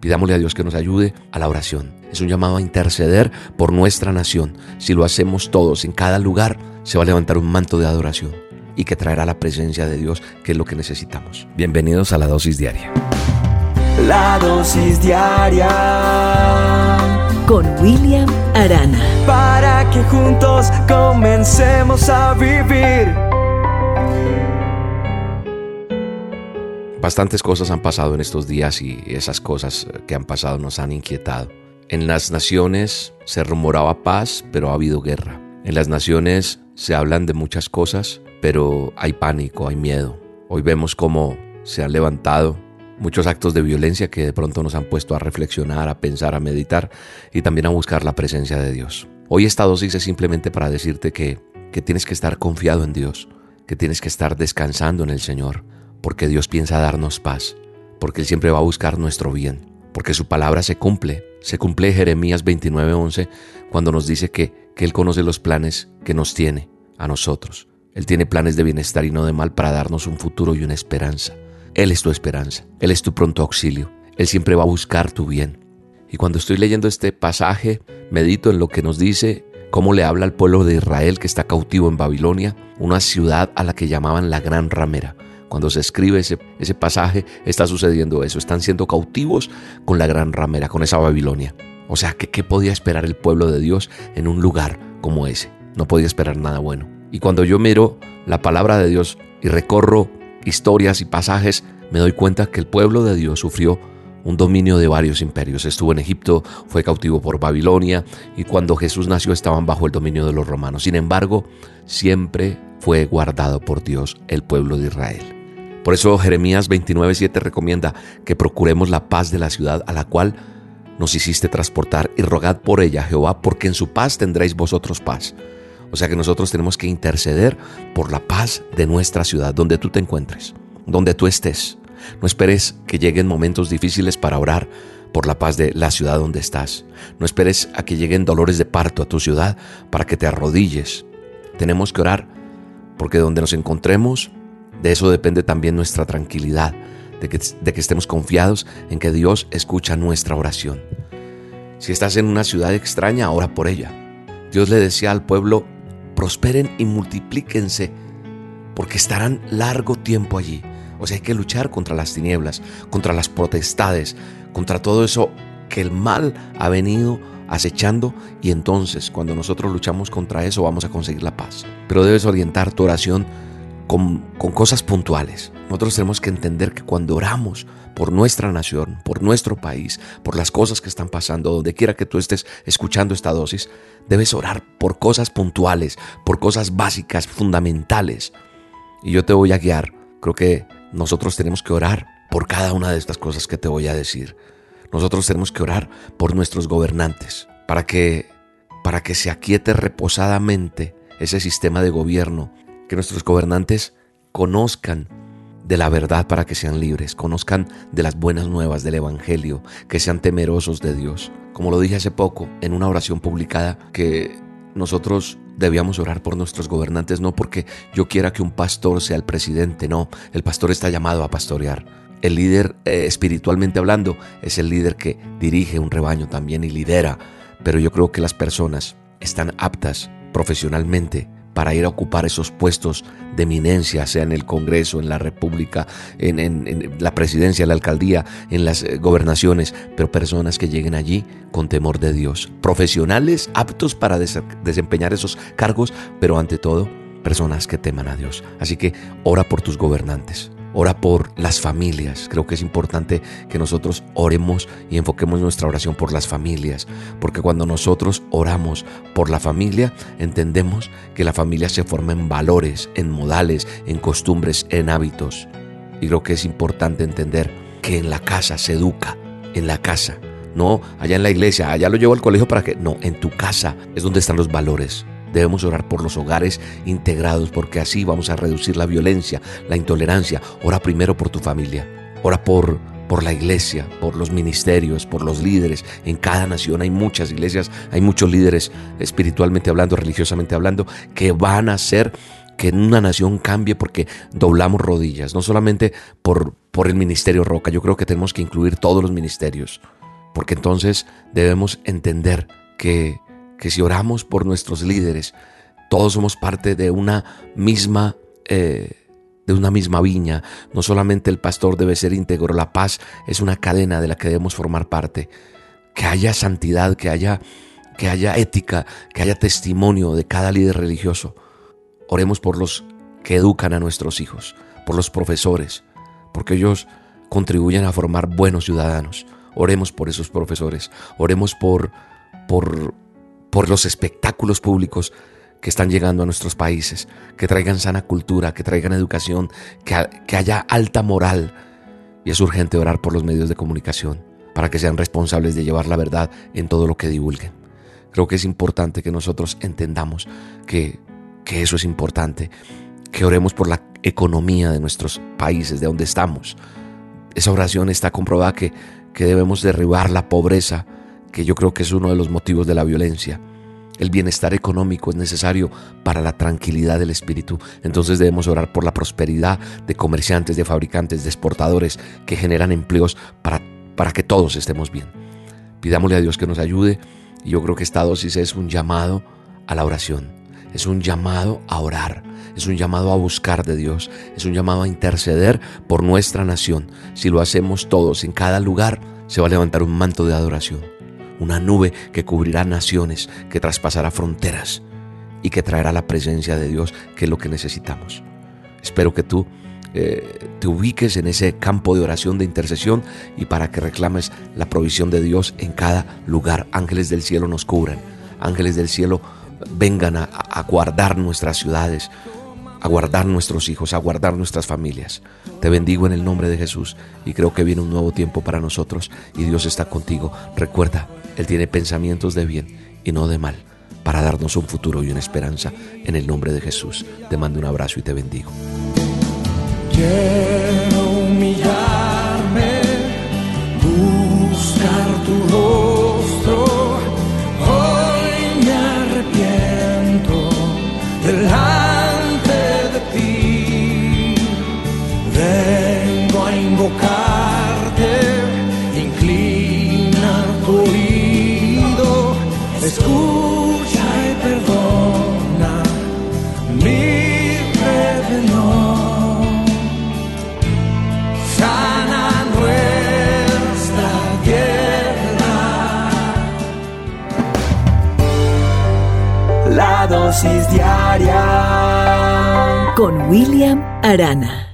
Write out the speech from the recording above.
Pidámosle a Dios que nos ayude a la oración. Es un llamado a interceder por nuestra nación. Si lo hacemos todos en cada lugar, se va a levantar un manto de adoración y que traerá la presencia de Dios, que es lo que necesitamos. Bienvenidos a la dosis diaria. La dosis diaria con William Arana. Para que juntos comencemos a vivir. Bastantes cosas han pasado en estos días y esas cosas que han pasado nos han inquietado. En las naciones se rumoraba paz, pero ha habido guerra. En las naciones se hablan de muchas cosas, pero hay pánico, hay miedo. Hoy vemos cómo se han levantado muchos actos de violencia que de pronto nos han puesto a reflexionar, a pensar, a meditar y también a buscar la presencia de Dios. Hoy esta dosis es simplemente para decirte que, que tienes que estar confiado en Dios, que tienes que estar descansando en el Señor, porque Dios piensa darnos paz, porque Él siempre va a buscar nuestro bien, porque su palabra se cumple. Se cumple Jeremías 29:11 cuando nos dice que, que Él conoce los planes que nos tiene a nosotros. Él tiene planes de bienestar y no de mal para darnos un futuro y una esperanza. Él es tu esperanza, Él es tu pronto auxilio, Él siempre va a buscar tu bien. Y cuando estoy leyendo este pasaje, medito en lo que nos dice, cómo le habla al pueblo de Israel que está cautivo en Babilonia, una ciudad a la que llamaban la Gran Ramera. Cuando se escribe ese, ese pasaje, está sucediendo eso, están siendo cautivos con la Gran Ramera, con esa Babilonia. O sea, ¿qué podía esperar el pueblo de Dios en un lugar como ese? No podía esperar nada bueno. Y cuando yo miro la palabra de Dios y recorro historias y pasajes, me doy cuenta que el pueblo de Dios sufrió un dominio de varios imperios. Estuvo en Egipto, fue cautivo por Babilonia y cuando Jesús nació estaban bajo el dominio de los romanos. Sin embargo, siempre fue guardado por Dios el pueblo de Israel. Por eso Jeremías 29:7 recomienda que procuremos la paz de la ciudad a la cual nos hiciste transportar y rogad por ella, Jehová, porque en su paz tendréis vosotros paz. O sea que nosotros tenemos que interceder por la paz de nuestra ciudad, donde tú te encuentres, donde tú estés. No esperes que lleguen momentos difíciles para orar por la paz de la ciudad donde estás. No esperes a que lleguen dolores de parto a tu ciudad para que te arrodilles. Tenemos que orar porque donde nos encontremos, de eso depende también nuestra tranquilidad, de que, estemos confiados en que Dios escucha nuestra oración. Si estás en una ciudad extraña, ora por ella. Dios le decía al pueblo, prosperen y multiplíquense, porque estarán largo tiempo allí. O sea, hay que luchar contra las tinieblas, contra las potestades, contra todo eso que el mal ha venido acechando y entonces cuando nosotros luchamos contra eso vamos a conseguir la paz. Pero debes orientar tu oración con, cosas puntuales. Nosotros tenemos que entender que cuando oramos por nuestra nación, por nuestro país, por las cosas que están pasando, donde quiera que tú estés escuchando esta dosis, debes orar por cosas puntuales, por cosas básicas, fundamentales. Y yo te voy a guiar. Creo que nosotros tenemos que orar por cada una de estas cosas que te voy a decir. Nosotros tenemos que orar por nuestros gobernantes, para que, para que se aquiete reposadamente ese sistema de gobierno, que nuestros gobernantes conozcan de la verdad para que sean libres, conozcan de las buenas nuevas del Evangelio, que sean temerosos de Dios. Como lo dije hace poco en una oración publicada, que nosotros debíamos orar por nuestros gobernantes, no porque yo quiera que un pastor sea el presidente, no, el pastor está llamado a pastorear. El líder, eh, espiritualmente hablando, es el líder que dirige un rebaño también y lidera, pero yo creo que las personas están aptas profesionalmente para ir a ocupar esos puestos de eminencia, sea en el Congreso, en la República, en, la presidencia, la alcaldía, en las eh, gobernaciones, pero personas que lleguen allí con temor de Dios, profesionales aptos para desempeñar esos cargos, pero ante todo, personas que teman a Dios. Así que ora por tus gobernantes. Ora por las familias. Creo que es importante que nosotros oremos y enfoquemos nuestra oración por las familias. Porque cuando nosotros oramos por la familia, entendemos que la familia se forma en valores, en modales, en costumbres, en hábitos. Y creo que es importante entender que en la casa se educa, en la casa. No allá en la iglesia, allá lo llevo al colegio para que... No, en tu casa es donde están los valores. Debemos orar por los hogares integrados porque así vamos a reducir la violencia, la intolerancia. Ora primero por tu familia. Ora por, por la iglesia, por los ministerios, por los líderes. En cada nación hay muchas iglesias, hay muchos líderes espiritualmente hablando, religiosamente hablando, que van a ser que una nación cambie porque doblamos rodillas, no solamente por, por el ministerio Roca, yo creo que tenemos que incluir todos los ministerios, porque entonces debemos entender que, que si oramos por nuestros líderes, todos somos parte de una misma... Eh, de una misma viña. No solamente el pastor debe ser íntegro, la paz es una cadena de la que debemos formar parte. Que haya santidad, que haya, que haya ética, que haya testimonio de cada líder religioso. Oremos por los que educan a nuestros hijos, por los profesores, porque ellos contribuyen a formar buenos ciudadanos. Oremos por esos profesores, oremos por, por, por los espectáculos públicos que están llegando a nuestros países, que traigan sana cultura, que traigan educación, que, que haya alta moral. Y es urgente orar por los medios de comunicación para que sean responsables de llevar la verdad en todo lo que divulguen. Creo que es importante que nosotros entendamos que, que eso es importante, que oremos por la economía de nuestros países, de donde estamos. Esa oración está comprobada que, que debemos derribar la pobreza, que yo creo que es uno de los motivos de la violencia el bienestar económico es necesario para la tranquilidad del espíritu. Entonces debemos orar por la prosperidad de comerciantes, de fabricantes, de exportadores que generan empleos para, para que todos estemos bien. Pidámosle a Dios que nos ayude y yo creo que esta dosis es un llamado a la oración. Es un llamado a orar, es un llamado a buscar de Dios, es un llamado a interceder por nuestra nación. Si lo hacemos todos en cada lugar, se va a levantar un manto de adoración una nube que cubrirá naciones, que traspasará fronteras y que traerá la presencia de Dios, que es lo que necesitamos. Espero que tú eh, te ubiques en ese campo de oración, de intercesión y para que reclames la provisión de Dios en cada lugar. Ángeles del cielo nos cubran, ángeles del cielo vengan a, a guardar nuestras ciudades, a guardar nuestros hijos, a guardar nuestras familias. Te bendigo en el nombre de Jesús y creo que viene un nuevo tiempo para nosotros y Dios está contigo. Recuerda, Él tiene pensamientos de bien y no de mal para darnos un futuro y una esperanza. En el nombre de Jesús te mando un abrazo y te bendigo. Invocarte, inclina tu oído, escucha y perdona mi rebelión. Sana nuestra tierra. La dosis diaria Con William Arana.